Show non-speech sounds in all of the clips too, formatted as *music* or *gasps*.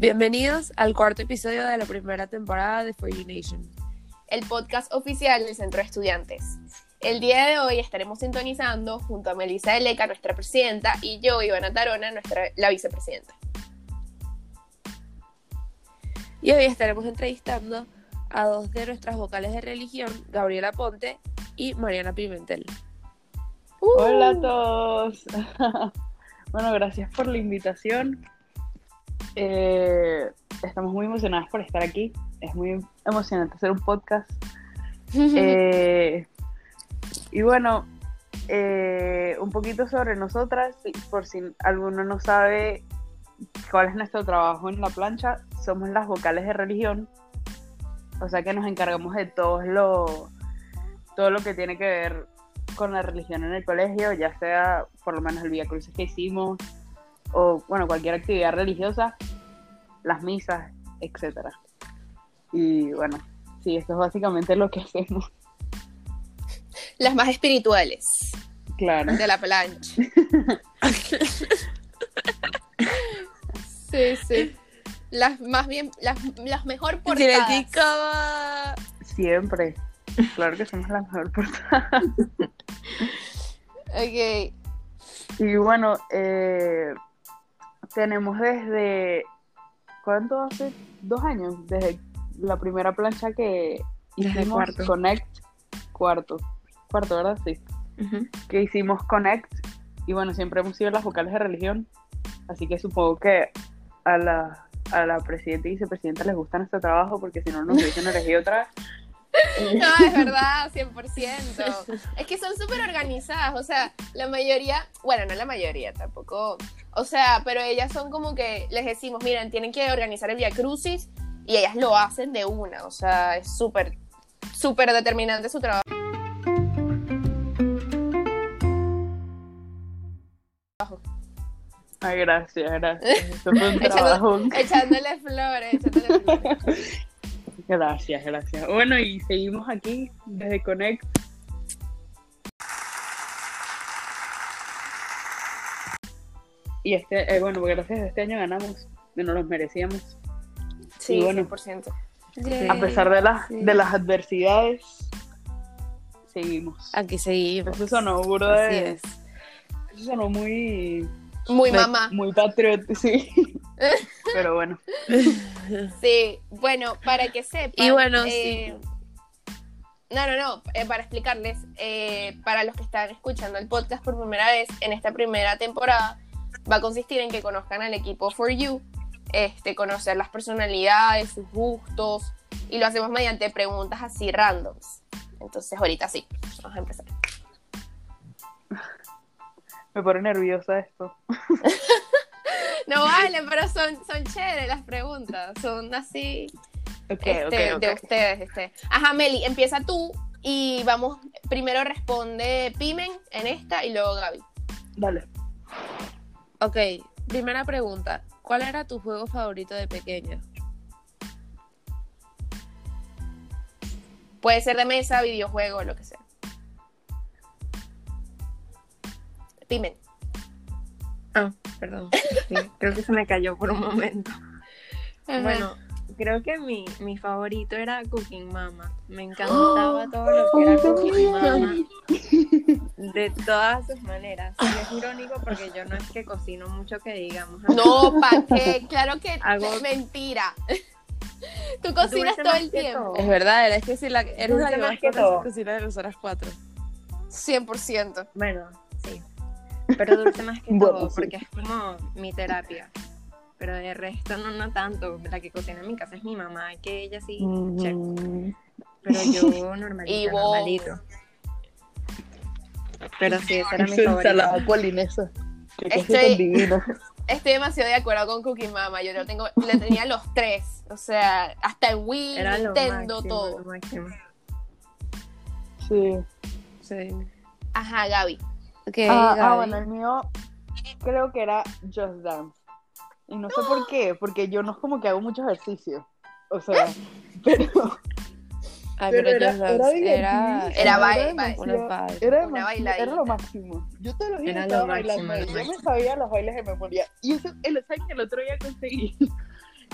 Bienvenidos al cuarto episodio de la primera temporada de For You Nation. el podcast oficial del Centro de Estudiantes. El día de hoy estaremos sintonizando junto a Melissa Eleca, nuestra presidenta, y yo, Ivana Tarona, nuestra, la vicepresidenta. Y hoy estaremos entrevistando a dos de nuestras vocales de religión, Gabriela Ponte y Mariana Pimentel. Hola a todos. *laughs* bueno, gracias por la invitación. Eh, estamos muy emocionadas por estar aquí. Es muy emocionante hacer un podcast. *laughs* Eh, y bueno, eh, un poquito sobre nosotras, por si alguno no sabe cuál es nuestro trabajo en la plancha, somos las vocales de religión. O sea que nos encargamos de todo lo, todo lo que tiene que ver con la religión en el colegio, ya sea por lo menos el Vía Crucis que hicimos, o bueno, cualquier actividad religiosa, las misas, etcétera. Y bueno, sí, esto es básicamente lo que *laughs* hacemos. Las más espirituales Claro. de la plancha. sí, sí. Las más bien, las, las mejor portadas. Criticaba. Siempre. Claro que somos la mejor portada. Ok. Y bueno, eh, tenemos desde. ¿Cuánto hace? Dos años. Desde la primera plancha que Desde hicimos cuarto. Connect. Cuarto. Cuarto, ¿verdad? Sí. Que hicimos Connect. Y bueno, siempre hemos sido las vocales de religión. Así que supongo que a la, a la presidenta y vicepresidenta les gusta nuestro trabajo porque si no nos hubiesen elegido otra vez. *laughs* *laughs* No, es verdad, 100%. *laughs* Es que son súper organizadas, o sea, la mayoría, bueno, no la mayoría tampoco, o sea, pero ellas son como que les decimos, miren, tienen que organizar el Via Crucis y ellas lo hacen de una, o sea, es súper, súper determinante su trabajo. Ay, gracias, gracias. *laughs* Eso fue un trabajo. Echando- echándole flores, echándole flores. Gracias, gracias. Bueno, y seguimos aquí desde Connect. Y este, eh, bueno, gracias a este año ganamos, que no los merecíamos. Sí, Y bueno. 100%. A pesar de las, de las adversidades, seguimos. Aquí seguimos. Eso sonó es. eso sonó muy, Muy mamá. muy patriótico, sí. Pero bueno, *laughs* Sí, bueno, para que sepan. Y bueno, eh, No, no, no, eh, para explicarles, eh, para los que están escuchando el podcast por primera vez, en esta primera temporada va a consistir en que conozcan al equipo For You, este, conocer las personalidades, sus gustos, y lo hacemos mediante preguntas así randoms. Entonces, ahorita sí, vamos a empezar. *laughs* me pone nerviosa esto. *laughs* *laughs* No vale, pero son, son chéveres las preguntas, son así. Este, de ustedes. Este. Ajá, Meli, empieza tú y vamos, primero responde Pimen en esta y luego Gaby. Dale. Ok, primera pregunta. ¿Cuál era tu juego favorito de pequeña? Puede ser de mesa, videojuego, lo que sea. Pimen. Ah, perdón. Sí, creo que se me cayó por un momento. Bueno, creo que mi, mi favorito era Cooking Mama. Me encantaba todo lo que era Cooking *gasps* Mama. De todas sus maneras. Y es irónico porque yo no es que cocino mucho que digamos. No, ¿pa' qué? Claro que *laughs* Hago- es mentira. *laughs* Tú cocinas todo el tiempo. todo. Es verdad, eres que si la, eres Dulce la que más que todo. cocina de nosotras cuatro. 100%. Bueno, sí. Pero dulce más que *laughs* Bueno, todo sí. porque es como mi terapia. Pero de resto no, no tanto. La que cocina en mi casa es mi mamá, que ella sí. Mm, Pero yo normalito, *laughs* Y vos. normalito. Pero sí, esa era mi ensalada favorita. polinesa. Estoy-. *laughs* Estoy demasiado de acuerdo con Cookie Mama. Yo lo tengo, le tenía los tres. O sea, hasta el Wii, Era Nintendo, máximo, todo. Sí. Sí. Ajá, Gaby. Ah, ah, bueno, el mío creo que era Just Dance. Y no sé por qué, porque yo no es como que hago mucho ejercicio. O sea, *laughs* pero, Ay, pero pero era, Just era Dance era, divertidísimo, Era baile, vibe. Era, Una era lo máximo. Yo todos los días Era lo estaba máximo, bailando. lo y Yo me sabía los bailes de memoria. Y eso, el, ¿saben que el otro día conseguí?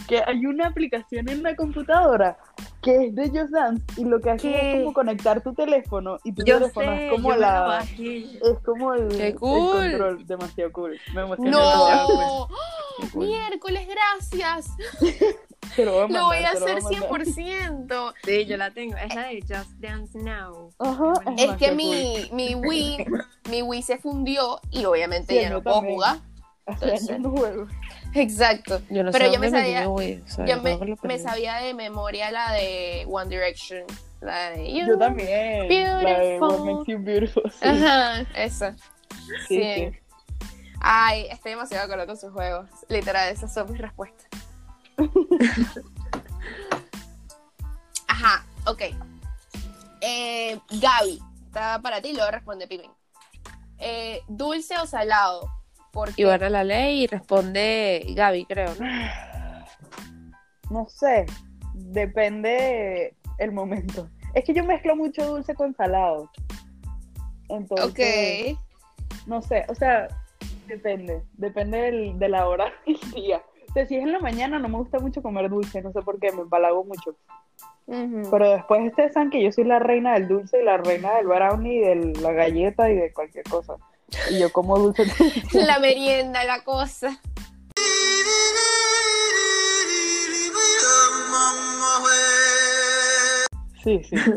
Que hay una aplicación en la computadora que es de Just Dance y lo que hace ¿Qué? es como conectar tu teléfono y tu Yo teléfono sé, es como la es como el, ¡Qué el cool! control demasiado cool me emocioné No, Qué cool. miércoles, gracias. *laughs* Lo voy a mandar, Lo voy a hacer mandar. 100%. Sí, yo la tengo. Es la de Just Dance Now. Ajá, Es Es que mi, mi Wii, mi Wii se fundió y obviamente Sí, ya no puedo también. jugar. No juego Exacto. Yo no Pero sé yo me sabía- o sea, Yo yo me, sabía de memoria la de One Direction. La de You. yo también la de What Beautiful. Makes You Beautiful sí, *laughs* Ajá, esa. sí, sí. sí. Ay, estoy demasiado de acuerdo con sus juegos. Literal, esas son mis respuestas. *laughs* Ajá, ok. Eh, Gaby, está para ti, luego responde Pimen. Eh, ¿Dulce o salado? Porque Y van a la ley y responde Gaby, creo, ¿no? No sé, depende el momento. Es que yo mezclo mucho dulce con salado. Entonces, Ok. no sé, o sea, depende, depende del- de la hora *laughs* del día. O sea, si es en la mañana no me gusta mucho comer dulce, no sé por qué, me empalago mucho. Pero después ustedes saben que yo soy la reina del dulce y la reina del brownie, de la galleta y de cualquier cosa. Y yo como dulce. *laughs* La merienda, la cosa. Sí, sí, sí.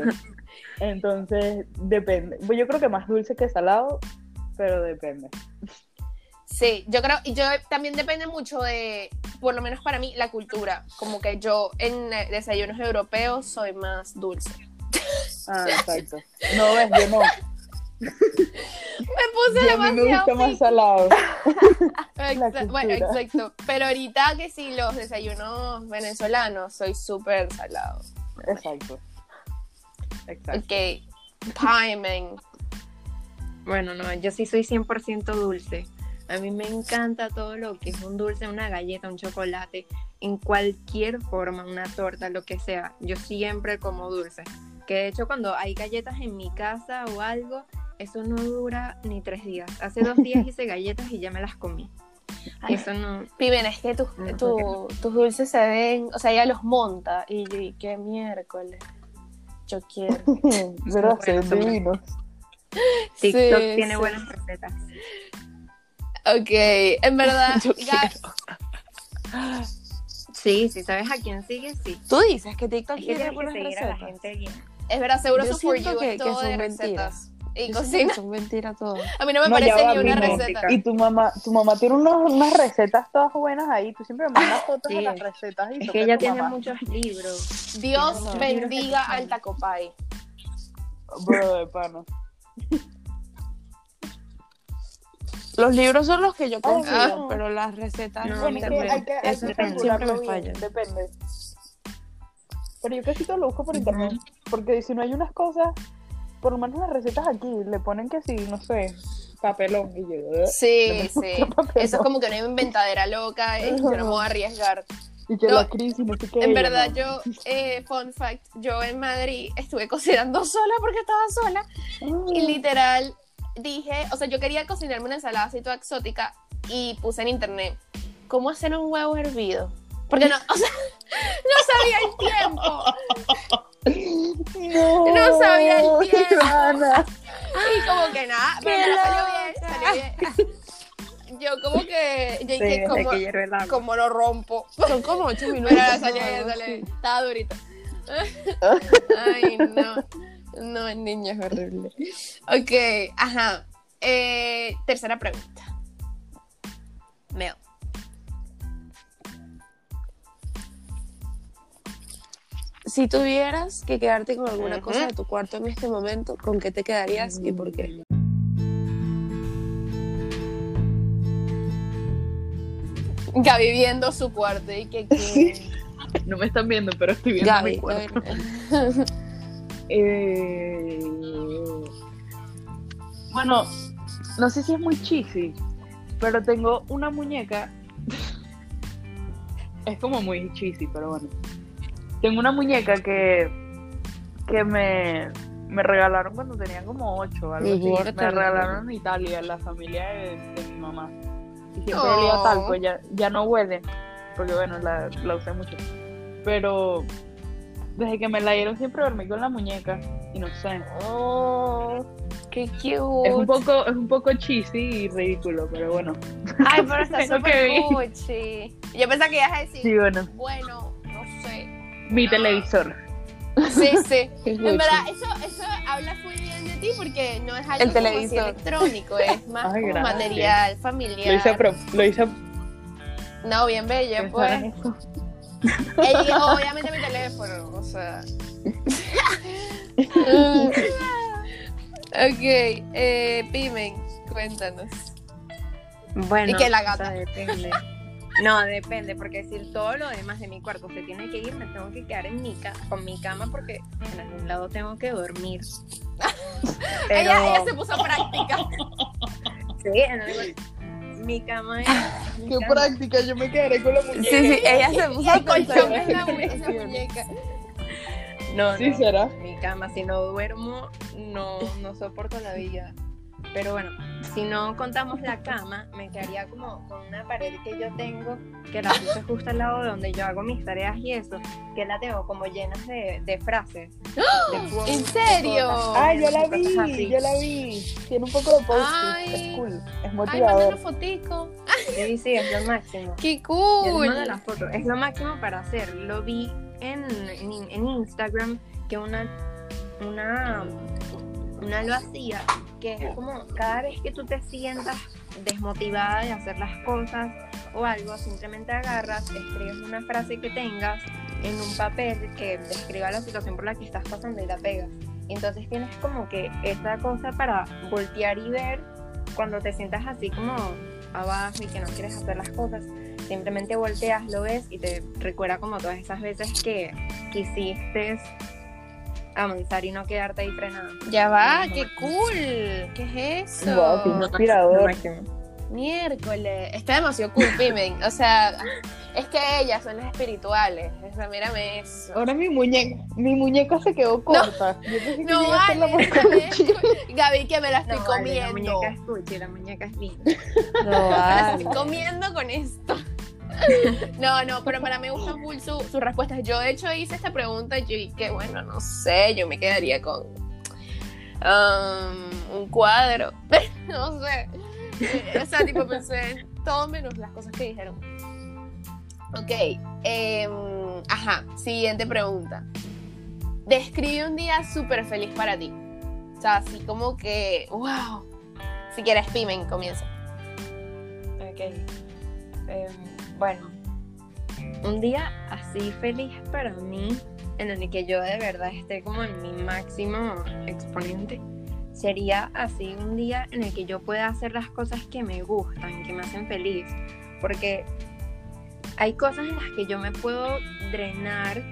Entonces, depende. Pues Yo creo que más dulce que salado, pero depende. Sí, yo creo, y yo también depende mucho de, por lo menos para mí, la cultura. Como que yo en desayunos europeos soy más dulce. Ah, exacto. No ves, yo no. Me puse Yo a mí me demasiado gusta más salado. *laughs* Bueno, exacto. Pero ahorita que sí, los desayunos venezolanos, soy súper salado. Exacto. Exacto. Ok, timing. Bueno, no, yo sí soy 100% dulce. A mí me encanta todo lo que es un dulce, una galleta, un chocolate, en cualquier forma, una torta, lo que sea. Yo siempre como dulce. Que de hecho cuando hay galletas en mi casa o algo, eso no dura ni tres días. Hace dos días hice *laughs* galletas y ya me las comí. Ay, Eso no... Piben, es que tus, No, tu- tus dulces se ven, o sea, ella los monta. Y yo, ¿y qué miércoles? Yo quiero. ¿Verdad? Se ven Bueno, divinos. TikTok Sí, tiene sí. buenas recetas. Ok, en verdad, *laughs* Sí, si sabes a quién sigue, sí. Tú dices que TikTok Es que tiene buenas seguir a la recetas. gente bien. es verdad, seguro Yo su For siento You que- es que todo son de mentiras. Y Yo cocina. son mentiras todas. *laughs* A mí no me No, parece va, ni una receta. Y tu mamá, tu mamá tiene unos- unas recetas todas buenas ahí. Tú siempre me mandas *laughs* fotos de Sí. las recetas. Y Es que de ella tiene mamá. muchos libros. Dios No, bendiga al Tacopay. Bro, de pana. Los libros son los que yo confío, Ah. pero las recetas No, es que Internet. hay que, hay Eso que depende. calcularlo Siempre me bien, falla. depende. Pero yo casi todo lo busco por internet, porque si no hay unas cosas, por lo menos las recetas aquí, le ponen que sí, no sé, papelón, y yo, ¿eh? Sí, sí. papelón. Eso es como que una inventadera loca y yo no me voy a arriesgar. y que no, la crisis, no sé qué. En verdad, no. yo, eh, fun fact, yo en Madrid estuve cocinando *laughs* sola porque estaba sola y literal dije, o sea, yo quería cocinarme una ensalada así toda exótica y puse en internet cómo hacer un huevo hervido. Porque no, o sea, *laughs* no sabía el tiempo. No, no sabía el *laughs* tiempo. Ana. Y como que nada, pero ¡Qué me salió bien, salió *laughs* bien. Yo como que, yo dije, como, que el lo rompo. son como ocho minutos. Pero salió bien, salió bien. Estaba durito. *laughs* Ay, no. No, niña, es horrible. Ok, ajá. Eh, tercera pregunta. Mel. Si tuvieras que quedarte con alguna cosa de tu cuarto en este momento, ¿con qué te quedarías y por qué? Gaby viendo su cuarto y que, *laughs* que- No me están viendo, pero estoy viendo Gaby, mi cuarto. *laughs* Eh, Bueno, no sé si es muy cheesy, pero tengo una muñeca. *laughs* es como muy cheesy, pero bueno. Tengo una muñeca que, que me, me regalaron cuando tenía como 8 algo así. Me regalaron en Italia, en la familia de, de mi mamá. Y siempre Oh. olía tal, pues ya, ya no huele. porque bueno, la, la usé mucho. Pero desde que me la dieron siempre dormí con la muñeca y no sé. Oh, qué cute. Es un poco, es un poco cheesy y ridículo, pero bueno. Ay, pero está *laughs* súper cuchi. Yo pensaba que ibas a decir, Sí, bueno. bueno. Mi Ah. televisor. Sí, sí. *laughs* En verdad, eso, eso habla muy bien de ti porque no es algo El como así televisor. electrónico, es *laughs* más Ay, como gracias. material familiar. Lo hice, a pro- lo hice No, bien bella, pues. eso. Ella- *laughs* obviamente mi teléfono, o sea. ok, eh, Pimen, cuéntanos. Bueno, Y que la o sea, gata. depende. No, depende, porque si todo lo demás de mi cuarto se tiene que ir, me tengo que quedar en mi ca con mi cama porque en algún lado tengo que dormir. *laughs* Pero, Ella, ella se puso práctica. sí, en algún- mi cama es. mi Qué cama. práctica, yo me quedaré con la Sí, muñeca. sí, ella se puso a El colchón pensar es la, en la muñeca. No, Sí, no, será. mi cama, si no duermo, no, no soporto la vida. Pero bueno, si no contamos la cama, me quedaría como con una pared que yo tengo, que la puse justo al lado de donde yo hago mis tareas y eso, que la tengo como llenas de, de frases. de quotes, ¿En de serio? Ah, yo la vi, yo la vi. Tiene un poco de post Ay. Es cool, es Ay, motivador. mándame fotico. Sí, sí, es lo máximo. Qué cool. mando la foto. Es lo máximo para hacer. Lo vi en, en, en Instagram que una, una, una lo hacía, que es como cada vez que tú te sientas desmotivada de hacer las cosas o algo, simplemente agarras, escribes una frase que tengas en un papel que describa la situación por la que estás pasando y la pegas. Entonces tienes como que esa cosa para voltear y ver cuando te sientas así como abajo y que no quieres hacer las cosas simplemente volteas, lo ves y te recuerda como todas esas veces que quisiste avanzar y no quedarte ahí frenado. Ya va, No, qué no. cool. ¿Qué es eso? Guau, qué inspirador. Miércoles. Está demasiado cool, Pimen. O sea, es que ellas son las espirituales. O sea, mírame eso. Ahora mi muñeca, mi muñeca se quedó corta. Yo pensé que No la vale, vale. Gaby, que me la estoy No, vale, la comiendo. muñeca es cuchi, la muñeca es linda. No, Me la vale. estoy comiendo con esto. *laughs* No, no, pero para mí me gusta full su, sus respuestas. Yo, de hecho, hice esta pregunta y yo dije, bueno, no sé, yo me quedaría con um, un cuadro. *laughs* no sé. Eh, O sea, tipo, pensé en todo menos las cosas que dijeron. Ok, em, ajá, siguiente pregunta. Describe un día súper feliz para ti. O sea, así como que, wow. Si quieres, Pimen, comienza. Ok. Em, bueno, un día así feliz para mí, en el que yo de verdad esté como en mi máximo exponente, sería así un día en el que yo pueda hacer las cosas que me gustan, que me hacen feliz. Porque hay cosas en las que yo me puedo drenar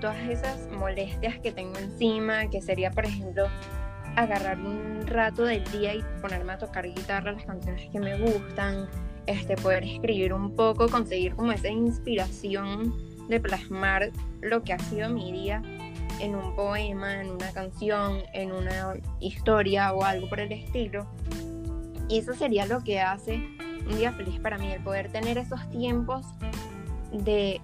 todas esas molestias que tengo encima, que sería, por ejemplo, agarrar un rato del día y ponerme a tocar guitarra las canciones que me gustan, este, poder escribir un poco, conseguir como esa inspiración de plasmar lo que ha sido mi día en un poema, en una canción, en una historia o algo por el estilo. Y eso sería lo que hace un día feliz para mí, el poder tener esos tiempos de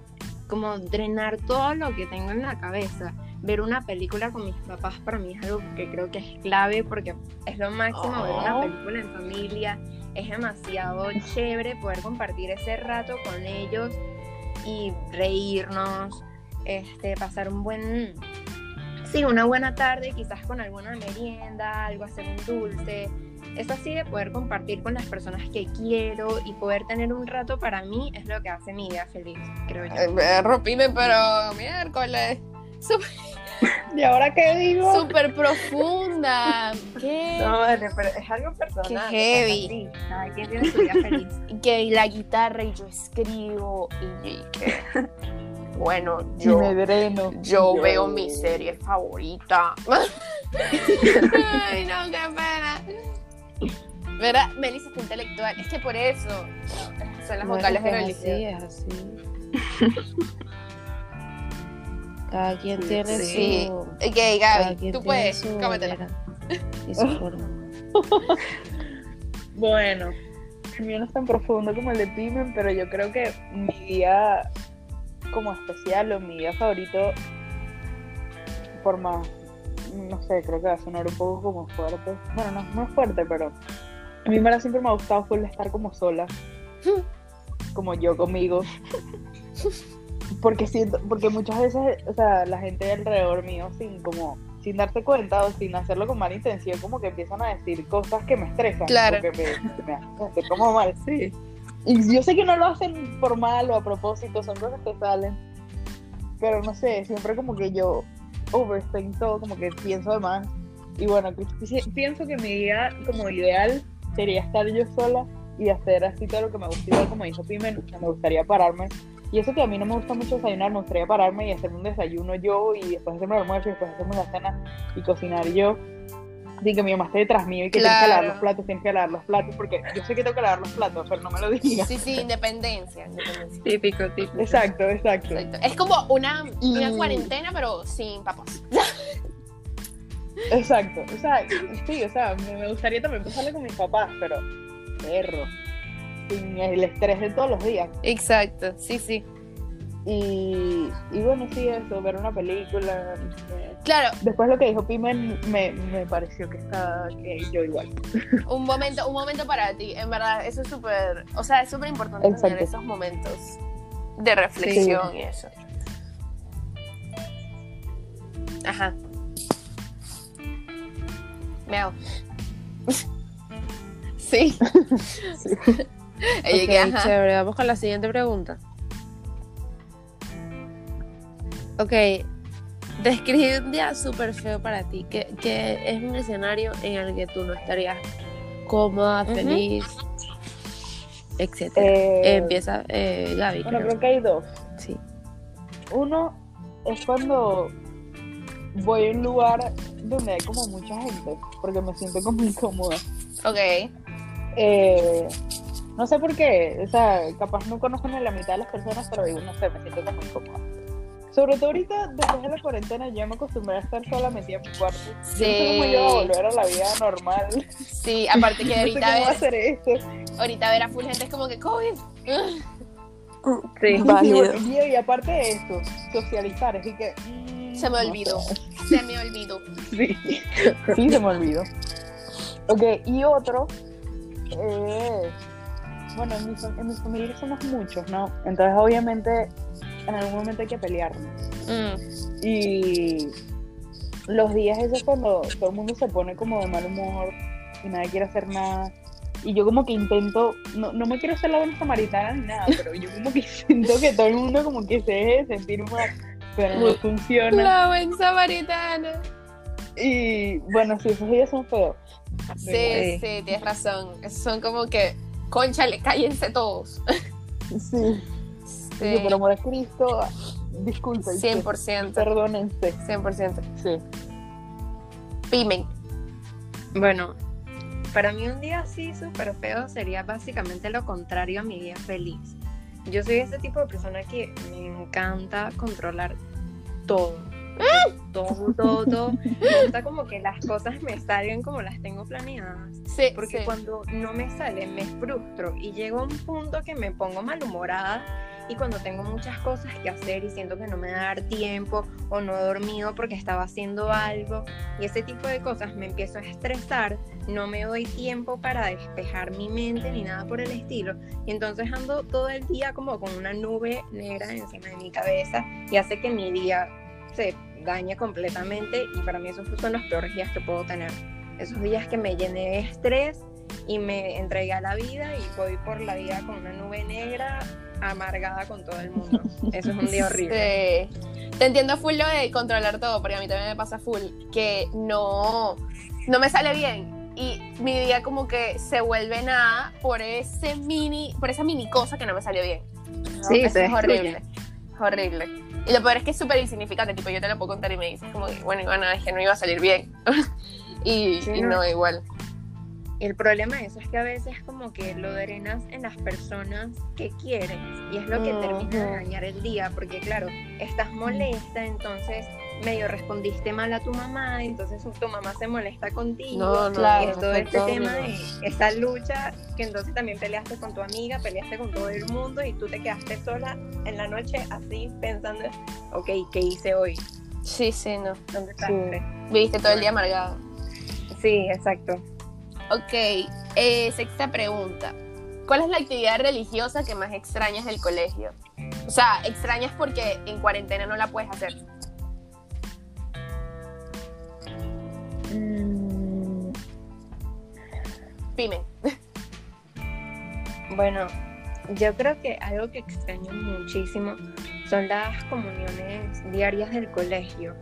como drenar todo lo que tengo en la cabeza. Ver una película con mis papás para mí es algo que creo que es clave porque es lo máximo ver una Oh. película en familia. Es demasiado chévere poder compartir ese rato con ellos y reírnos, este, pasar un buen, sí, una buena tarde, quizás con alguna merienda, algo hacer un dulce. Es así de poder compartir con las personas que quiero y poder tener un rato para mí es lo que hace mi día feliz, creo yo. Eh, Rompime, pero miércoles. Súper ¿Y ahora qué digo? súper profunda. ¿Qué? No, vale, pero es algo personal. Qué heavy. Sí, cada quien tiene su día feliz. *laughs* Que la guitarra y yo escribo y yo dije, bueno, Y yo, me dreno. yo veo mi serie favorita. Ay, no, qué pena. ¿Verdad? Melissa está intelectual. Es que por eso son las vocales de que es religión. así, es así. *laughs* Cada quien tiene Sí. su. Ok, cada Gaby, quien tú tiene puedes, su cómetela. manera y su *laughs* forma. *laughs* Bueno, el mío no es tan profundo como el de Pimen, pero yo creo que mi día como especial o mi día favorito, por más, no sé, creo que va a sonar un poco como fuerte. Bueno, no, no es fuerte, pero a mí me siempre me ha gustado full estar como sola, *laughs* como yo conmigo. Porque siento, porque muchas veces, o sea, la gente alrededor mío sin como sin darse cuenta o sin hacerlo con mala intención, como que empiezan a decir cosas que me estresan, Claro. que me, me hacen como mal. Sí. Y yo sé que no lo hacen por mal o a propósito, son cosas que salen. Pero no sé, siempre como que yo overthink todo, como que pienso de más. Y bueno, pienso que mi día como ideal sería estar yo sola y hacer así todo lo que me gusta. Igual como dijo Pimen, me gustaría pararme. Y eso que a mí no me gusta mucho desayunar, me gustaría pararme y hacerme un desayuno yo y después hacerme el almuerzo y después hacerme la cena y cocinar yo. Sin que mi mamá esté detrás mío y que tienes que lavar Claro. los platos, tienes que lavar los platos, porque yo sé que tengo que lavar los platos, pero no me lo digas. Sí, sí, independencia. independencia. Típico, típico. Exacto, exacto. Exacto. Es como una, una Y- cuarentena, pero sin papás. Exacto. O sea, sí, o sea, me, me gustaría también pasarle con mis papás, pero perro. Sin el estrés de todos los días. Exacto, sí, sí. Y, y bueno, sí, eso, ver una película. sé. Claro, Después lo que dijo Pimen me, me pareció que está que yo igual. un momento, un momento para ti. En verdad, eso es súper, o sea, es súper importante tener esos momentos de reflexión y eso. Ajá. Miau. *laughs* sí. *laughs* Ella *laughs* Ok, que, ajá. chévere. Vamos con la siguiente pregunta. Ok. Describe un día súper feo para ti. Que, que es un escenario en el que tú no estarías cómoda, feliz, etc. Eh, Empieza eh, Gaby. Bueno, creo. creo que hay dos. Sí. Uno es cuando voy a un lugar donde hay como mucha gente, porque me siento como incómoda. Ok. Eh, no sé por qué, o sea, capaz no conozco ni la mitad de las personas, pero digo, no sé, me siento como incómoda. Sobre todo ahorita, después de la cuarentena, yo me acostumbré a estar sola metida en mi cuarto. Yo no sé cómo yo voy a volver a la vida normal. Sí, aparte que *laughs* no sé ahorita cómo ver, hacer esto. ahorita ver a full gente es como que COVID. *laughs* Sí. Válido. Y, y aparte de esto, socializar, es que... mm, Se me no olvidó. sé. *laughs* Se me olvidó. Sí, sí, se me olvidó. Ok, y otro es. Bueno, en mi, fam- en mi familia somos muchos, ¿no? Entonces, obviamente, en algún momento hay que pelearnos. Mm, Y los días esos cuando todo el mundo se pone como de mal humor y nadie quiere hacer nada. Y yo como que intento, no, no me quiero hacer la buena samaritana ni nada, pero yo como que *laughs* siento que todo el mundo como que se deje de sentir mal, pero no funciona. La buen samaritana. Y bueno, sí, esos días son feos. Sí, Sí. sí, tienes razón. Son como que, conchale, cállense todos. Sí. Sí, Digo, por amor a Cristo, disculpen. 100%. Perdónense. 100%. Sí. Pimen. Bueno, para mí un día así súper feo sería básicamente lo contrario a mi día feliz. Yo soy ese tipo de persona que me encanta controlar todo. Todo, todo, todo. Me gusta como que las cosas me salgan como las tengo planeadas. Sí, Porque sí. cuando no me salen me frustro y llego a un punto que me pongo malhumorada y cuando tengo muchas cosas que hacer y siento que no me va a dar tiempo o no he dormido porque estaba haciendo algo y ese tipo de cosas me empiezo a estresar, no me doy tiempo para despejar mi mente ni nada por el estilo y entonces ando todo el día como con una nube negra encima de mi cabeza y hace que mi día se dañe completamente y para mí esos son los peores días que puedo tener esos días que me llené de estrés y me entregué a la vida y voy por la vida con una nube negra amargada con todo el mundo. Eso es un día *laughs* horrible. Sí. Te entiendo full lo de controlar todo, porque a mí también me pasa full que no, no me sale bien. Y mi día como que se vuelve nada por ese mini, por esa mini cosa que no me salió bien. Sí, Eso es destruye. horrible. Es horrible. Y lo peor es que es súper insignificante, tipo yo te lo puedo contar y me dices como que, bueno, Ivana, es que no iba a salir bien. *laughs* y, Sí, y no. no, igual. El problema de eso es que a veces como que lo drenas en las personas que quieres y es lo que termina de dañar el día porque claro, estás molesta, entonces medio respondiste mal a tu mamá, entonces tu mamá se molesta contigo. No, no, Claro, es todo este tema de esta lucha que entonces también peleaste con tu amiga, peleaste con todo el mundo y tú te quedaste sola en la noche así pensando, ok, ¿qué hice hoy? Sí, sí, no. ¿Dónde estás? Viviste todo el día amargado. Sí, exacto. Ok, eh, sexta pregunta. ¿Cuál es la actividad religiosa que más extrañas del colegio? O sea, extrañas porque en cuarentena no la puedes hacer. Mm, Pimen. *laughs* Bueno, yo creo que algo que extraño muchísimo son las comuniones diarias del colegio.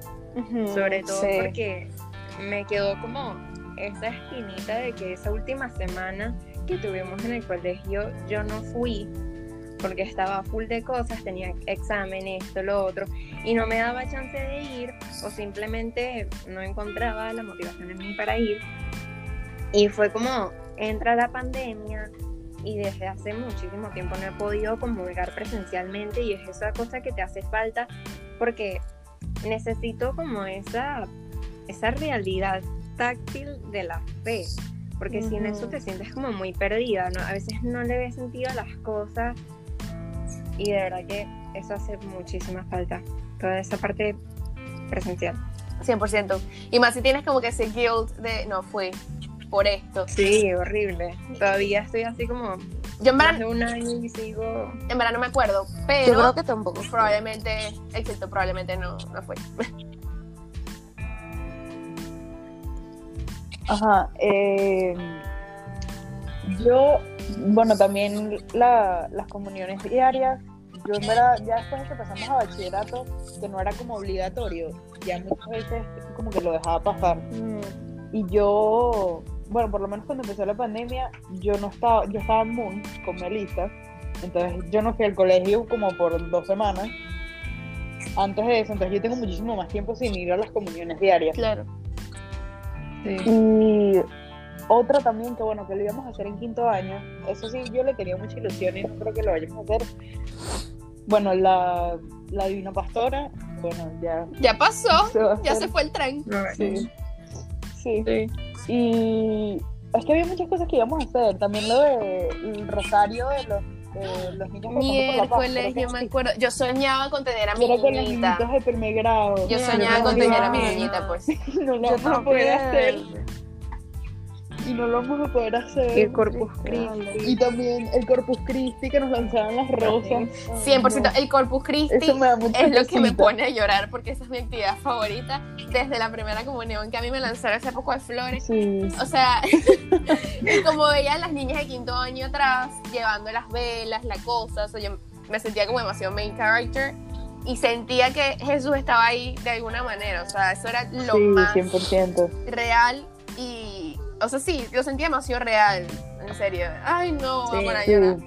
Sobre todo Sí. porque me quedó como esa espinita de que esa última semana que tuvimos en el colegio yo no fui porque estaba full de cosas, tenía examen, esto, lo otro, y no me daba chance de ir o simplemente no encontraba la motivación en mí para ir. Y fue como entra la pandemia y desde hace muchísimo tiempo no he podido comulgar presencialmente y es esa cosa que te hace falta porque necesito como esa, esa realidad táctil de la fe, porque sin Ujú. eso te sientes como muy perdida, ¿no? A veces no le ves sentido a las cosas y de verdad que eso hace muchísima falta, toda esa parte presencial. 100%. Y más si tienes como que ese guilt de no fui por esto. Sí, horrible. Todavía estoy así como Yo en de un año y sigo... en verdad no me acuerdo, Yo pero creo que tampoco. probablemente, excepto probablemente no, no fue. Ajá. eh, yo, bueno, también la- las comuniones diarias. Yo en verdad, ya después de que pasamos a bachillerato, que no era como obligatorio, ya muchas veces como que lo dejaba pasar. Y yo, bueno, por lo menos cuando empezó la pandemia, yo no estaba, yo estaba en Moon con Melissa, entonces yo no fui al colegio como por dos semanas. Antes de eso, entonces yo tengo muchísimo más tiempo sin ir a las comuniones diarias. Claro. Sí. Y otra también que bueno, que lo íbamos a hacer en quinto año, eso sí, yo le tenía mucha ilusión y no creo que lo vayamos a hacer. Bueno, la, la Divina Pastora, bueno, ya Ya pasó, se ya se fue el tren. Sí. Sí. Sí. Y es que había muchas cosas que íbamos a hacer. También lo de el rosario de los, los niños Miércoles, yo me sí. acuerdo. Yo soñaba con tener a mi Era con los niñita. de primer grado. Yo soñaba con tener a mi niñita, pues. *laughs* no lo poder hacer. Y no lo vamos a poder hacer. El Corpus Christi. Y también el Corpus Christi que nos lanzaban las rosas. 100% el Corpus Christi es lo que me pone a llorar porque esa es mi actividad favorita desde la primera comunión que a mí me lanzaron ese poco de flores. Sí. O sea, *laughs* y como veían las niñas de quinto año atrás llevando las velas, la cosa, o sea, yo me sentía como demasiado main character y sentía que Jesús estaba ahí de alguna manera, o sea, eso era lo sí, más 100%. real y, o sea, sí, lo sentía demasiado real, en serio. Ay, no, Sí. voy a Sí. llorar.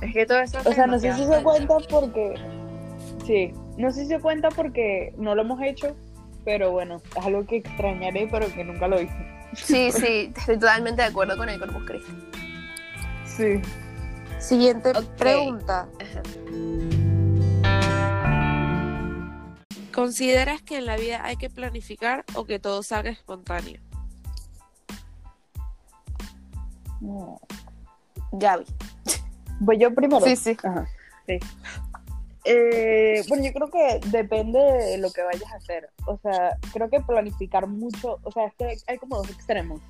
Es que todo eso O sea, no sé si se cuenta porque. Sí, no sé si se cuenta porque no lo hemos hecho, pero bueno, es algo que extrañaré, pero que nunca lo hice. Sí, sí, estoy totalmente de acuerdo con el Corpus Christi. Sí. Siguiente pregunta. ¿Consideras que en la vida hay que planificar o que todo salga espontáneo? Gaby. Voy yo primero. Sí, sí. Ajá. Sí. Eh, bueno, yo creo que depende de lo que vayas a hacer. O sea, creo que planificar mucho, o sea, es que hay como dos extremos.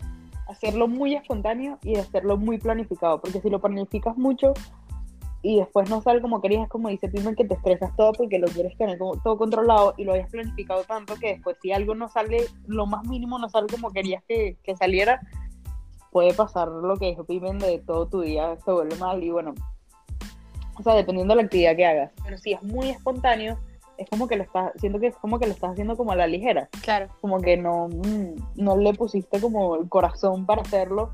Hacerlo muy espontáneo y hacerlo muy planificado. Porque si lo planificas mucho y después no sale como querías, como dice Pimen, que te estresas todo porque lo quieres tener como todo controlado y lo hayas planificado tanto que después si algo no sale, lo más mínimo no sale como querías que, que saliera, puede pasar lo que dijo Pimen de todo tu día se vuelve mal y bueno, o sea, dependiendo de la actividad que hagas. Pero si es muy espontáneo, es como que lo estás, siento que es como que lo estás haciendo como a la ligera, Claro. como que no, mm, no le pusiste como el corazón para hacerlo.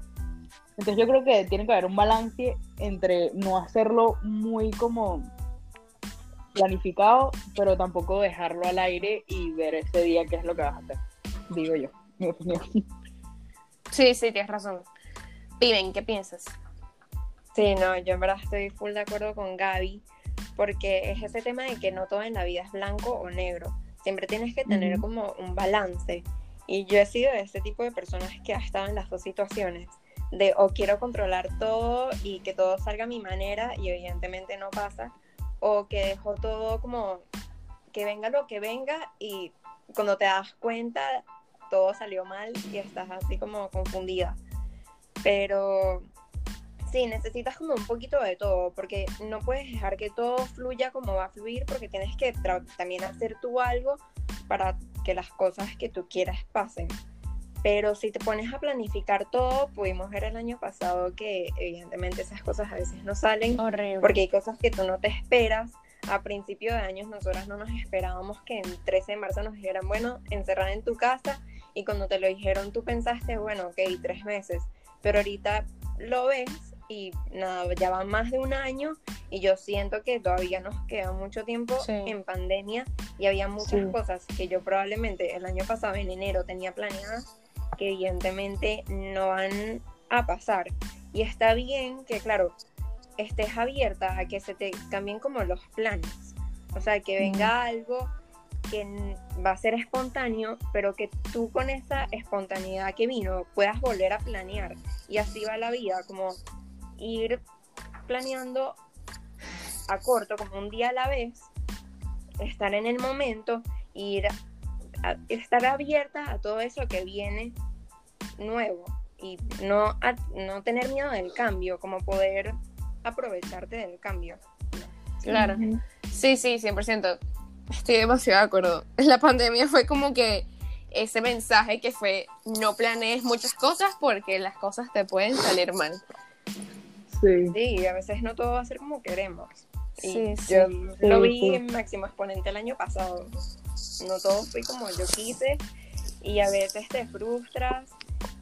Entonces yo creo que tiene que haber un balance entre no hacerlo muy como planificado, pero tampoco dejarlo al aire y ver ese día qué es lo que vas a hacer. Digo yo, mi opinión. *laughs* Sí, sí, tienes razón. Pimen, ¿qué piensas? Sí, no, yo en verdad estoy full de acuerdo con Gaby, porque es ese tema de que no todo en la vida es blanco o negro. siempre tienes que tener como un balance. Y yo he sido de ese tipo de personas que ha estado en las dos situaciones, de o quiero controlar todo y que todo salga a mi manera y evidentemente no pasa, o que dejo todo como que venga lo que venga y cuando te das cuenta todo salió mal y estás así como confundida. Pero sí, necesitas como un poquito de todo, porque no puedes dejar que todo fluya como va a fluir, porque tienes que también hacer tú algo para que las cosas que tú quieras pasen. Pero si te pones a planificar todo, pudimos ver el año pasado que evidentemente esas cosas a veces no salen, Horrible. porque hay cosas que tú no te esperas. A principio de años nosotras no nos esperábamos que en 13 de marzo nos dijeran, bueno, encerrada en tu casa, y cuando te lo dijeron tú pensaste, bueno, ok, tres meses, pero ahorita lo ves y nada, ya va más de un año y yo siento que todavía nos queda mucho tiempo Sí. en pandemia y había muchas Sí. cosas que yo probablemente el año pasado en enero tenía planeadas que evidentemente no van a pasar. Y está bien que, claro, estés abierta a que se te cambien como los planes. O sea, que venga algo que va a ser espontáneo, pero que tú con esa espontaneidad que vino puedas volver a planear. Y así va la vida, como ir planeando a corto, como un día a la vez, estar en el momento, ir a- estar abierta a todo eso que viene nuevo y no, a- no tener miedo del cambio, como poder aprovecharte del cambio. Claro. Sí, sí, 100%. Estoy demasiado de acuerdo. *laughs* La pandemia fue como que ese mensaje que fue no planees muchas cosas porque las cosas te pueden salir mal. Sí. Sí, a veces no todo va a ser como queremos. Y Sí, sí. yo Sí, lo vi sí. en máximo exponente el año pasado. No todo fue como yo quise y a veces te frustras,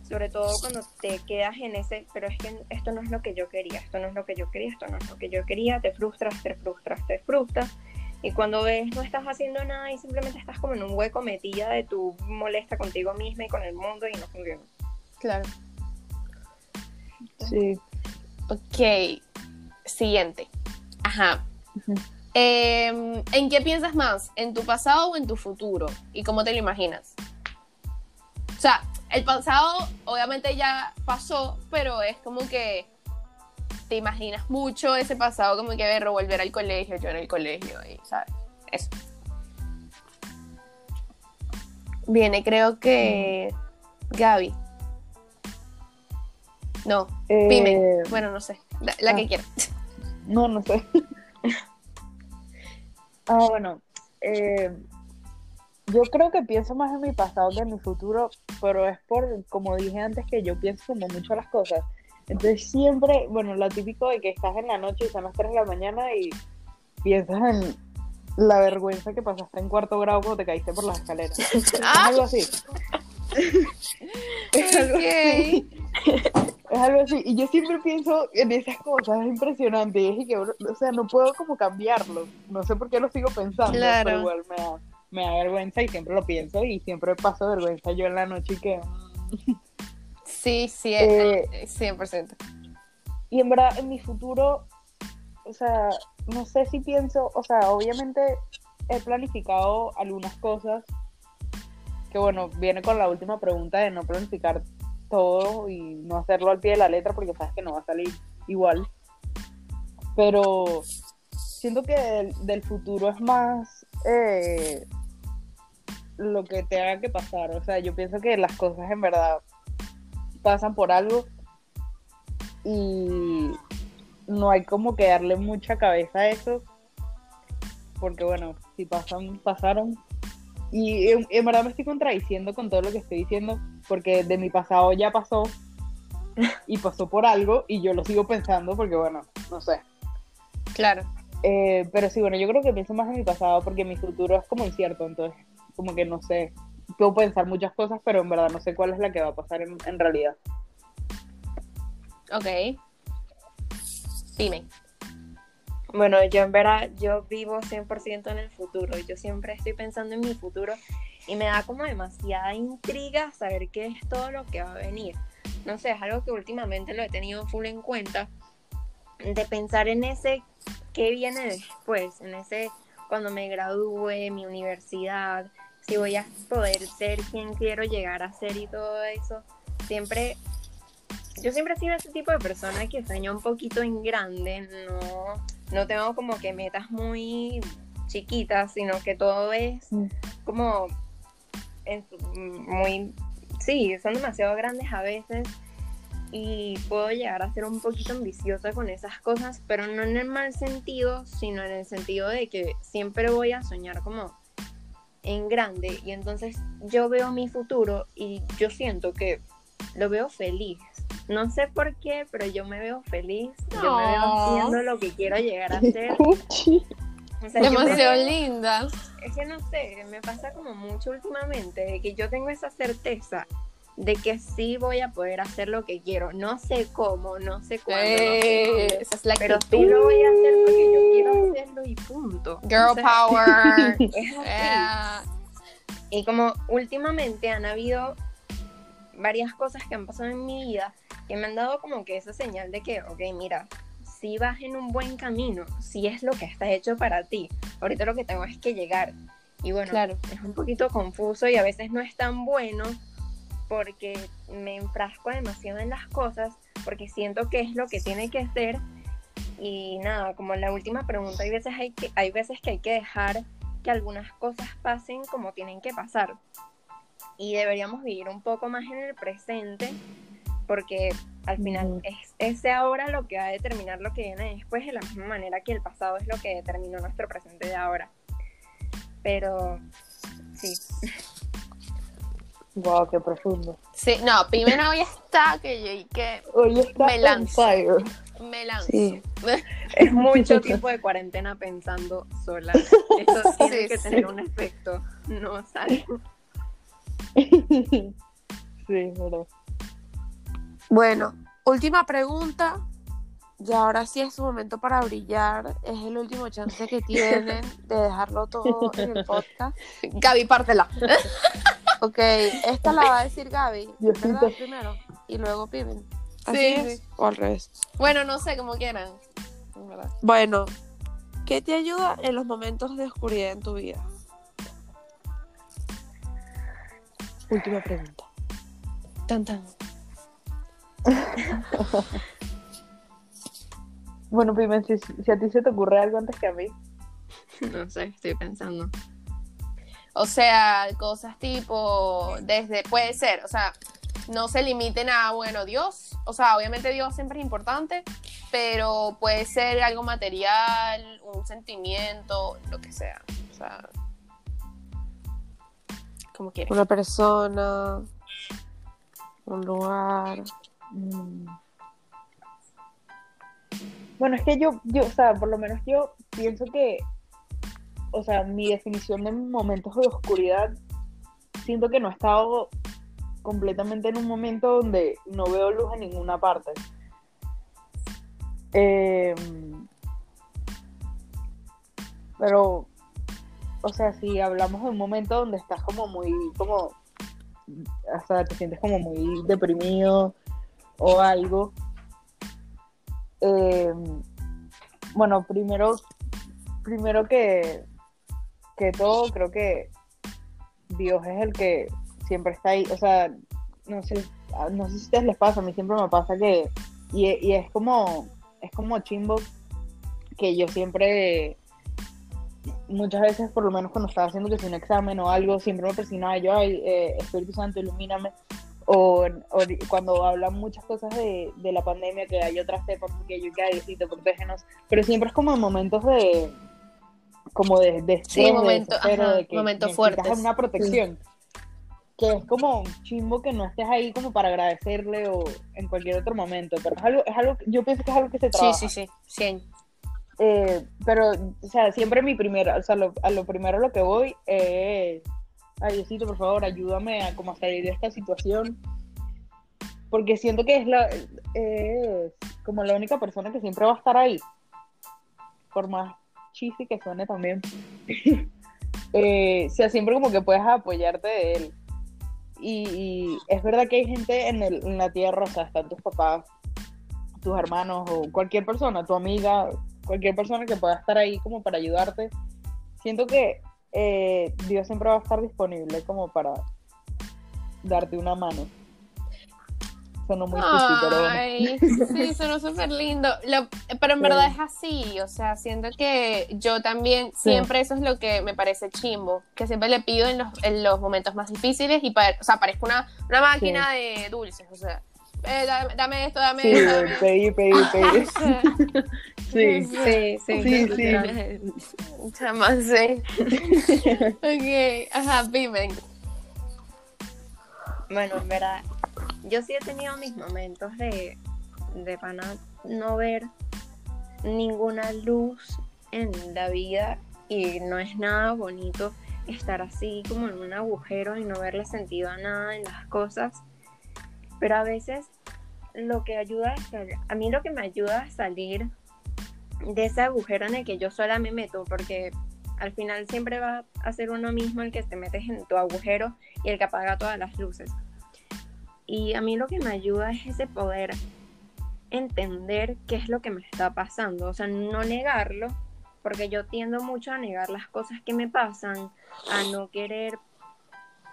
sobre todo cuando te quedas en ese, pero es que esto no es lo que yo quería, esto no es lo que yo quería, esto no es lo que yo quería, te frustras, te frustras, te frustras. Y cuando ves no estás haciendo nada y simplemente estás como en un hueco metida de tu molesta contigo misma y con el mundo y no funciona. Claro. Sí. Ok. Siguiente. Ajá. Em, ¿En qué piensas más? ¿En tu pasado o en tu futuro? ¿Y cómo te lo imaginas? O sea, el pasado obviamente ya pasó, pero es como que te imaginas mucho ese pasado, como que ver volver al colegio, yo en el colegio, y, ¿sabes? Eso. Viene, creo que Gaby. No, Eh, Pime. Bueno, no sé. La, la ah. que quiera. No, no sé. *laughs* ah, bueno. eh, yo creo que pienso más en mi pasado que en mi futuro, pero es por, como dije antes, que yo pienso como mucho las cosas. Entonces siempre, bueno, lo típico de que estás en la noche y son las 3 de la mañana y piensas en la vergüenza que pasaste en cuarto grado cuando te caíste por las escaleras. *laughs* Es Ah, algo así. *laughs* es algo así. Es algo así. Y yo siempre pienso en esas cosas, es impresionante. Y es que, o sea, no puedo como cambiarlo. No sé por qué lo sigo pensando, Claro. pero igual me da, me da vergüenza y siempre lo pienso y siempre paso vergüenza yo en la noche y que... Sí, sí, Eh, eh, 100%. Y en verdad, en mi futuro, o sea, no sé si pienso, o sea, obviamente he planificado algunas cosas, que bueno, viene con la última pregunta de no planificar todo y no hacerlo al pie de la letra porque sabes que no va a salir igual. Pero siento que del, del futuro es más eh, lo que tenga que pasar. O sea, yo pienso que las cosas en verdad pasan por algo y no hay como que darle mucha cabeza a eso porque bueno, si pasan, pasaron y en, en verdad me estoy contradiciendo con todo lo que estoy diciendo porque de mi pasado ya pasó *laughs* y pasó por algo y yo lo sigo pensando porque bueno, no sé. Claro. Eh, pero sí, bueno, yo creo que pienso más en mi pasado porque mi futuro es como incierto, entonces como que no sé. Puedo pensar muchas cosas, pero en verdad no sé cuál es la que va a pasar en, en realidad. Ok. Dime. Bueno, yo en verdad, yo vivo 100% en el futuro. Yo siempre estoy pensando en mi futuro y me da como demasiada intriga saber qué es todo lo que va a venir. No sé, es algo que últimamente lo he tenido full en cuenta, de pensar en ese qué viene después, en ese cuando me gradúe, mi universidad, si voy a poder ser quien quiero llegar a ser y todo eso. Siempre, yo siempre he sido ese tipo de persona que sueña un poquito en grande, no, no tengo como que metas muy chiquitas, sino que todo es Mm. como muy, sí, son demasiado grandes a veces y puedo llegar a ser un poquito ambiciosa con esas cosas, pero no en el mal sentido, sino en el sentido de que siempre voy a soñar como en grande y entonces yo veo mi futuro y yo siento que lo veo feliz. No sé por qué, pero yo me veo feliz, yo me veo haciendo lo que quiero llegar a ser. Cuchi. *laughs* O sea, me Demasiado linda. es que no sé, me pasa como mucho últimamente, de que yo tengo esa certeza de que sí voy a poder hacer lo que quiero. No sé cómo, no sé cuándo, no sé Eh, esa es la pero actitud. sí lo voy a hacer porque yo quiero hacerlo y punto. Girl O sea, power. *laughs* es así. Y como últimamente han habido varias cosas que han pasado en mi vida que me han dado como que esa señal de que, ok, mira, si vas en un buen camino, si es lo que está hecho para ti, ahorita lo que tengo es que llegar. Y bueno, Claro. es un poquito confuso y a veces no es tan bueno porque me enfrasco demasiado en las cosas, porque siento que es lo que tiene que ser. Y nada, como la última pregunta, hay veces, hay que, hay veces que hay que dejar que algunas cosas pasen como tienen que pasar. Y deberíamos vivir un poco más en el presente, porque al final es ese ahora lo que va a determinar lo que viene después, de la misma manera que el pasado es lo que determinó nuestro presente de ahora. Pero sí, *laughs* Wow, qué profundo. Sí, no, primero hoy está que yo y que Hoy está Me lanzo. fire. me lanzo. Sí. *laughs* es mucho tiempo de cuarentena pensando sola. *laughs* Eso tiene Sí, que sí. tener un efecto, no sale. sí, verdad. Bueno, última pregunta. Y ahora sí es su momento para brillar. Es el último chance que tienen de dejarlo todo en el podcast. *laughs* Gaby, pártela. Ok, esta la va a decir Gaby. ¿verdad? Primero. Y luego Piven. ¿Así Sí, es? sí. O al revés. Bueno, no sé, como quieran. Verdad. Bueno, ¿qué te ayuda en los momentos de oscuridad en tu vida? Última pregunta. Tan, tan. *laughs* Bueno, Pimen, si, si a ti se te ocurre algo antes que a mí. *laughs* No sé, estoy pensando. O sea, cosas tipo, desde, puede ser, o sea, no se limiten a, bueno, Dios, o sea, obviamente Dios siempre es importante, pero puede ser algo material, un sentimiento, lo que sea, o sea, como quieras. Una persona, un lugar. Mm. Bueno, es que yo, yo, o sea, por lo menos yo pienso que, o sea, mi definición de momentos de oscuridad, siento que no he estado completamente en un momento donde no veo luz en ninguna parte. Eh, pero, o sea, si hablamos de un momento donde estás como muy, como, o sea, te sientes como muy deprimido o algo. eh, bueno, primero, primero que, que todo, creo que Dios es el que siempre está ahí. O sea, no sé, no sé si a ustedes les pasa, a mí siempre me pasa que, y, y es como, es como chimbo que yo siempre, muchas veces, por lo menos cuando estaba haciendo que si un examen o algo, siempre me presionaba yo, ay, eh, Espíritu Santo, ilumíname. O, o cuando hablan muchas cosas de, de la pandemia, que hay otras cepas, que yo que protégenos. Pero siempre es como en momentos de, como de, de estrés, de momento, desespero, ajá, de que momentos necesitas fuertes. una protección. Que es como un chimbo que no estés ahí como para agradecerle o en cualquier otro momento. Pero es algo, es algo, yo pienso que es algo que se Sí, trabaja. sí, sí, 100. Eh, pero, o sea, siempre mi primera, o sea, lo- a lo primero a lo que voy es, ay Diosito, por favor, ayúdame a como a salir de esta situación, porque siento que es la, es como la única persona que siempre va a estar ahí, por más cheesy que suene también, *laughs* Eh, o sea, siempre como que puedes apoyarte de él. Y, es verdad que hay gente en la tierra, o sea, están tus papás, tus hermanos o cualquier persona, tu amiga, cualquier persona que pueda estar ahí como para ayudarte, siento que eh, Dios siempre va a estar disponible como para darte una mano. Sonó muy difícil, pero bueno. Sí, sonó súper lindo. pero en verdad es así, o sea, siento que yo también, siempre eso es lo que me parece chimbo, que siempre le pido en los, en los momentos más difíciles y, para, o sea, parezco una, una máquina de dulces, o sea, eh, dame, esto, dame esto. Dame. Pedí, pedí, pedí. *laughs* sí, sí, sí. Sí, sí. Chamas, sí. *laughs* ok, ajá, dime. Bueno, en verdad, yo sí he tenido mis momentos de, de pana no ver ninguna luz en la vida y no es nada bonito estar así como en un agujero y no verle sentido a nada en las cosas. Pero a veces lo que ayuda a, a mí lo que me ayuda a salir de ese agujero en el que yo sola me meto, porque al final siempre va a ser uno mismo el que te metes en tu agujero y el que apaga todas las luces. Y a mí lo que me ayuda es ese poder entender qué es lo que me está pasando, o sea, no negarlo, porque yo tiendo mucho a negar las cosas que me pasan, a no querer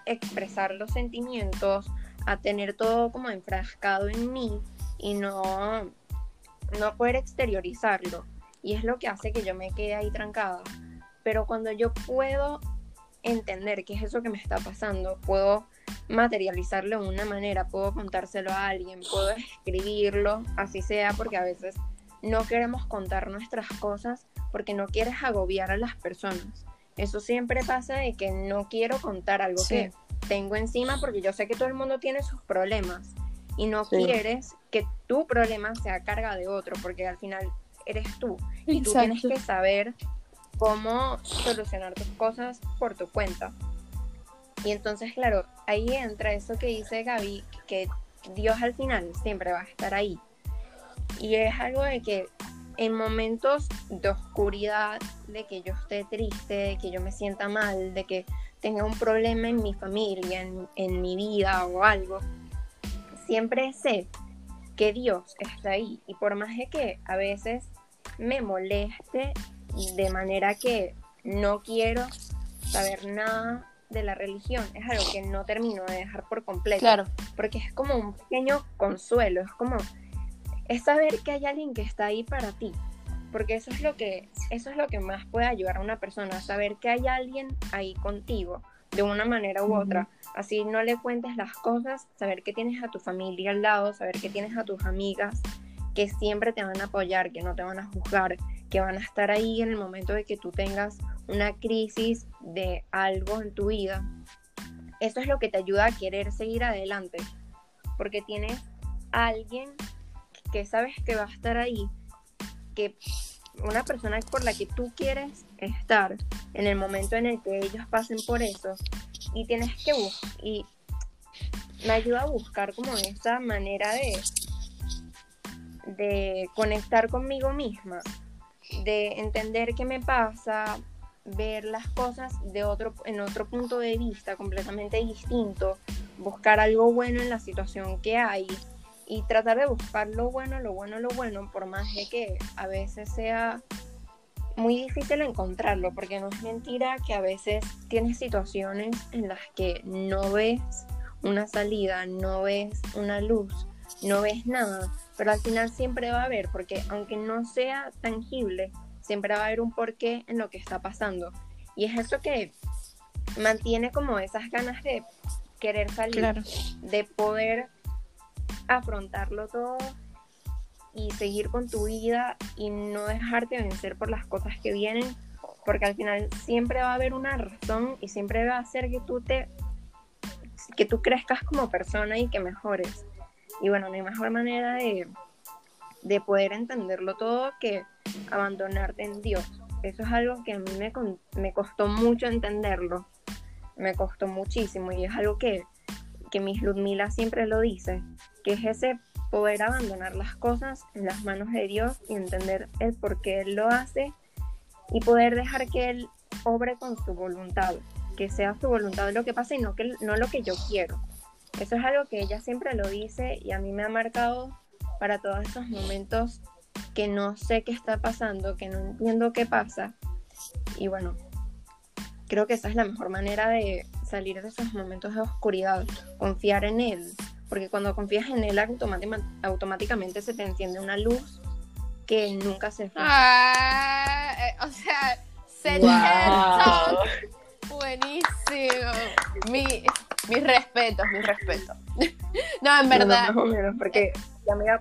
expresar los sentimientos, a tener todo como enfrascado en mí y no, no poder exteriorizarlo. Y es lo que hace que yo me quede ahí trancada. Pero cuando yo puedo entender qué es eso que me está pasando, puedo materializarlo de una manera, puedo contárselo a alguien, puedo escribirlo, así sea, porque a veces no queremos contar nuestras cosas porque no quieres agobiar a las personas. Eso siempre pasa de que no quiero contar algo que tengo encima porque yo sé que todo el mundo tiene sus problemas y no quieres que tu problema sea carga de otro porque al final eres tú y tú tienes que saber cómo solucionar tus cosas por tu cuenta. Y entonces, claro, ahí entra eso que dice Gaby, que Dios al final siempre va a estar ahí. Y es algo de que en momentos de oscuridad, de que yo esté triste, de que yo me sienta mal, de que tenga un problema en mi familia, en, mi vida o algo, siempre sé que Dios está ahí. Y por más de que a veces me moleste de manera que no quiero saber nada de la religión, es algo que no termino de dejar por completo. Claro. Porque es como un pequeño consuelo, es como, es saber que hay alguien que está ahí para ti, porque eso es lo que eso es lo que más puede ayudar a una persona, saber que hay alguien ahí contigo de una manera u otra. Así no le cuentes las cosas, saber que tienes a tu familia al lado, saber que tienes a tus amigas que siempre te van a apoyar, que no te van a juzgar, que van a estar ahí en el momento de que tú tengas una crisis de algo en tu vida. Eso es lo que te ayuda a querer seguir adelante, porque tienes a alguien que sabes que va a estar ahí que una persona por la que tú quieres estar en el momento en el que ellos pasen por eso y tienes que buscar y me ayuda a buscar como esa manera de de conectar conmigo misma de entender qué me pasa ver las cosas de otro en otro punto de vista completamente distinto buscar algo bueno en la situación que hay y tratar de buscar lo bueno, lo bueno, lo bueno, por más de que a veces sea muy difícil encontrarlo, porque no es mentira que a veces tienes situaciones en las que no ves una salida, no ves una luz, no ves nada, pero al final siempre va a haber, porque aunque no sea tangible, siempre va a haber un porqué en lo que está pasando. Y es eso que mantiene como esas ganas de querer salir, de poder afrontarlo todo y seguir con tu vida y no dejarte vencer por las cosas que vienen, porque al final siempre va a haber una razón y siempre va a hacer que tú te que tú crezcas como persona y que mejores. Y bueno, no hay mejor manera de, de poder entenderlo todo que abandonarte en Dios. Eso es algo que a mí me, me costó mucho entenderlo. Me costó muchísimo y es algo que, que Miss Ludmila siempre lo dice, que es ese poder abandonar las cosas en las manos de Dios y entender el por qué Él lo hace y poder dejar que Él obre con su voluntad, que sea su voluntad lo que pasa y no, que, no lo que yo quiero. Eso es algo que ella siempre lo dice y a mí me ha marcado para todos esos momentos que no sé qué está pasando, que no entiendo qué pasa. Y bueno, creo que esa es la mejor manera de salir de esos momentos de oscuridad, confiar en él, porque cuando confías en él automáticamente se te enciende una luz que nunca se fue. Ah, eh, o sea, se wow. Buenísimo. Mi, mis respetos, mis respetos. *laughs* no, en verdad. porque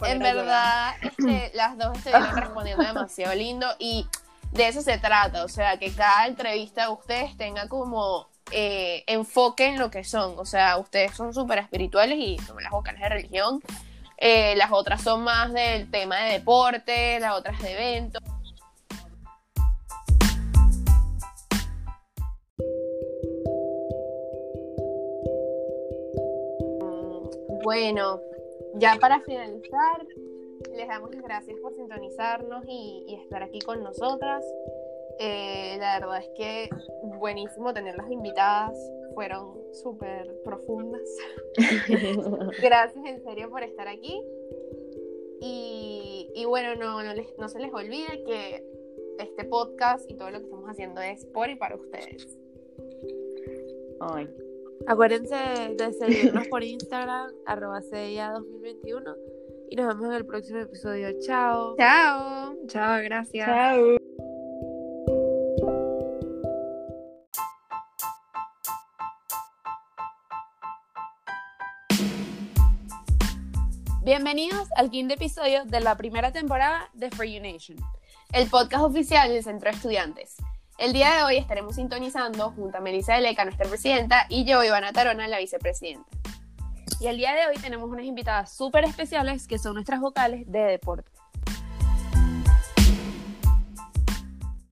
En verdad, este, *clears throat* las dos estuvieron respondiendo demasiado lindo y de eso se trata. O sea, que cada entrevista de ustedes tenga como eh, enfoque en lo que son. O sea, ustedes son súper espirituales y son las vocales de religión. Eh, las otras son más del tema de deporte, las otras de eventos. Bueno, ya para finalizar, les damos las gracias por sintonizarnos y, estar aquí con nosotras. Eh, la verdad es que buenísimo tenerlas invitadas, fueron súper profundas. *laughs* gracias en serio por estar aquí. Y, bueno, no, no, no se les olvide que este podcast y todo lo que estamos haciendo es por y para ustedes. Ay, Acuérdense de seguirnos *laughs* por Instagram, arroba 2021 y nos vemos en el próximo episodio. Chao. Chao. Chao, gracias. Chao. Bienvenidos al quinto episodio de la primera temporada de For You Nation, el podcast oficial del Centro de Estudiantes. El día de hoy estaremos sintonizando junto a Melissa Deleca, nuestra presidenta, y yo, Ivana Tarona, la vicepresidenta. Y el día de hoy tenemos unas invitadas súper especiales que son nuestras vocales de deporte.